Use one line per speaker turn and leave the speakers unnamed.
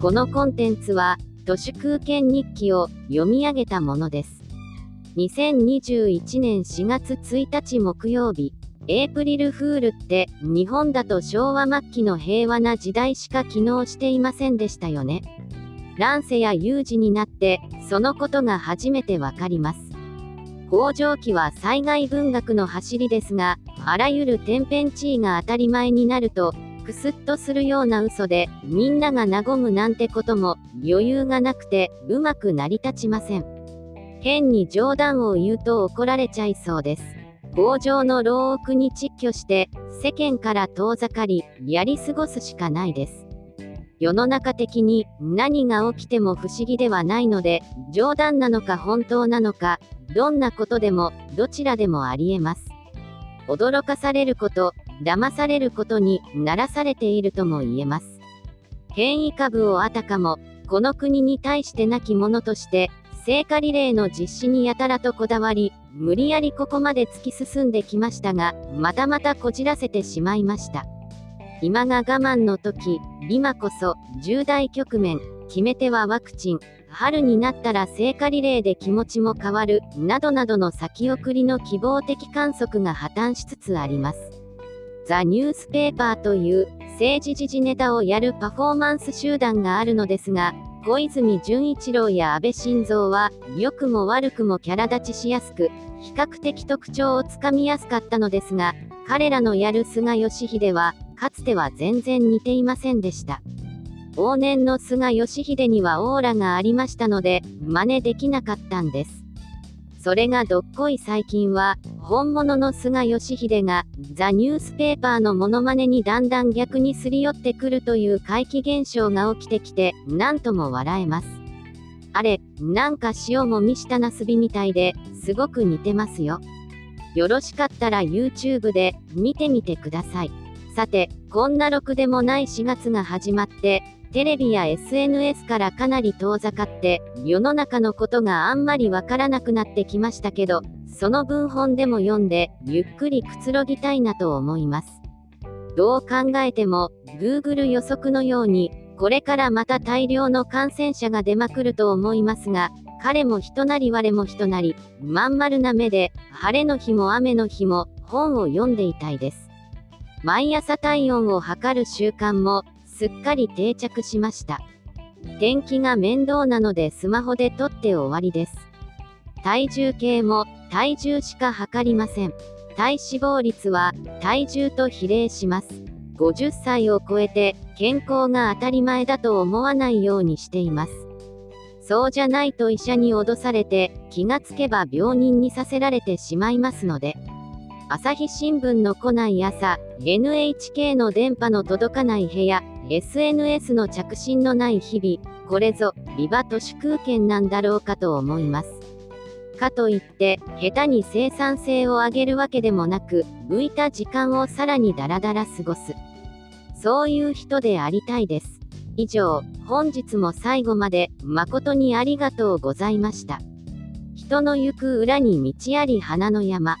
このコンテンツは、都市空間日記を読み上げたものです。2021年4月1日木曜日、エイプリルフールって日本だと昭和末期の平和な時代しか機能していませんでしたよね。乱世や有事になってそのことが初めてわかります。工場期は災害文学の走りですが、あらゆる天変地異が当たり前になると、くすっとするような嘘で、みんなが和むなんてことも、余裕がなくて、うまく成り立ちません。変に冗談を言うと怒られちゃいそうです。工場の牢屋に窒居して、世間から遠ざかり、やり過ごすしかないです。世の中的に何が起きても不思議ではないので、冗談なのか本当なのか、どんなことでも、どちらでもありえます。驚かされること、騙されることにならされているとも言えます。変異株をあたかも、この国に対してなきものとして、聖火リレーの実施にやたらとこだわり、無理やりここまで突き進んできましたが、またまたこじらせてしまいました。今が我慢の時、今こそ、重大局面、決め手はワクチン、春になったら聖火リレーで気持ちも変わる、などなどの先送りの希望的観測が破綻しつつあります。ザ・ニュースペーパーという政治時事ネタをやるパフォーマンス集団があるのですが、小泉純一郎や安倍晋三は、良くも悪くもキャラ立ちしやすく、比較的特徴をつかみやすかったのですが、彼らのやる菅義偉は、かつては全然似ていませんでした。往年の菅義偉にはオーラがありましたので、真似できなかったんです。それがどっこい最近は、本物の菅義偉が、ザ・ニュースペーパーのモノマネにだんだん逆にすり寄ってくるという怪奇現象が起きてきて、なんとも笑えます。あれ、なんか塩もみしたなすびみたいで、すごく似てますよ。よろしかったら YouTube で見てみてください。さて、こんなろくでもない4月が始まって、テレビや SNS からかなり遠ざかって、世の中のことがあんまりわからなくなってきましたけど、その文本でも読んで、ゆっくりくつろぎたいなと思います。どう考えても、Google 予測のように、これからまた大量の感染者が出まくると思いますが、彼も人なり我も人なり、まん丸な目で、晴れの日も雨の日も、本を読んでいたいです。毎朝体温を測る習慣も、すっかり定着しました。天気が面倒なのでスマホで撮って終わりです。体重計も体重しか測りません。体脂肪率は体重と比例します。50歳を超えて健康が当たり前だと思わないようにしています。そうじゃないと医者に脅されて気がつけば病人にさせられてしまいますので。朝日新聞の来ない朝、NHK の電波の届かない部屋、SNS の着信のない日々、これぞ、ビバ都市空間なんだろうかと思います。かといって、下手に生産性を上げるわけでもなく、浮いた時間をさらにダラダラ過ごす。そういう人でありたいです。以上、本日も最後まで、誠にありがとうございました。人の行く裏に道あり花の山。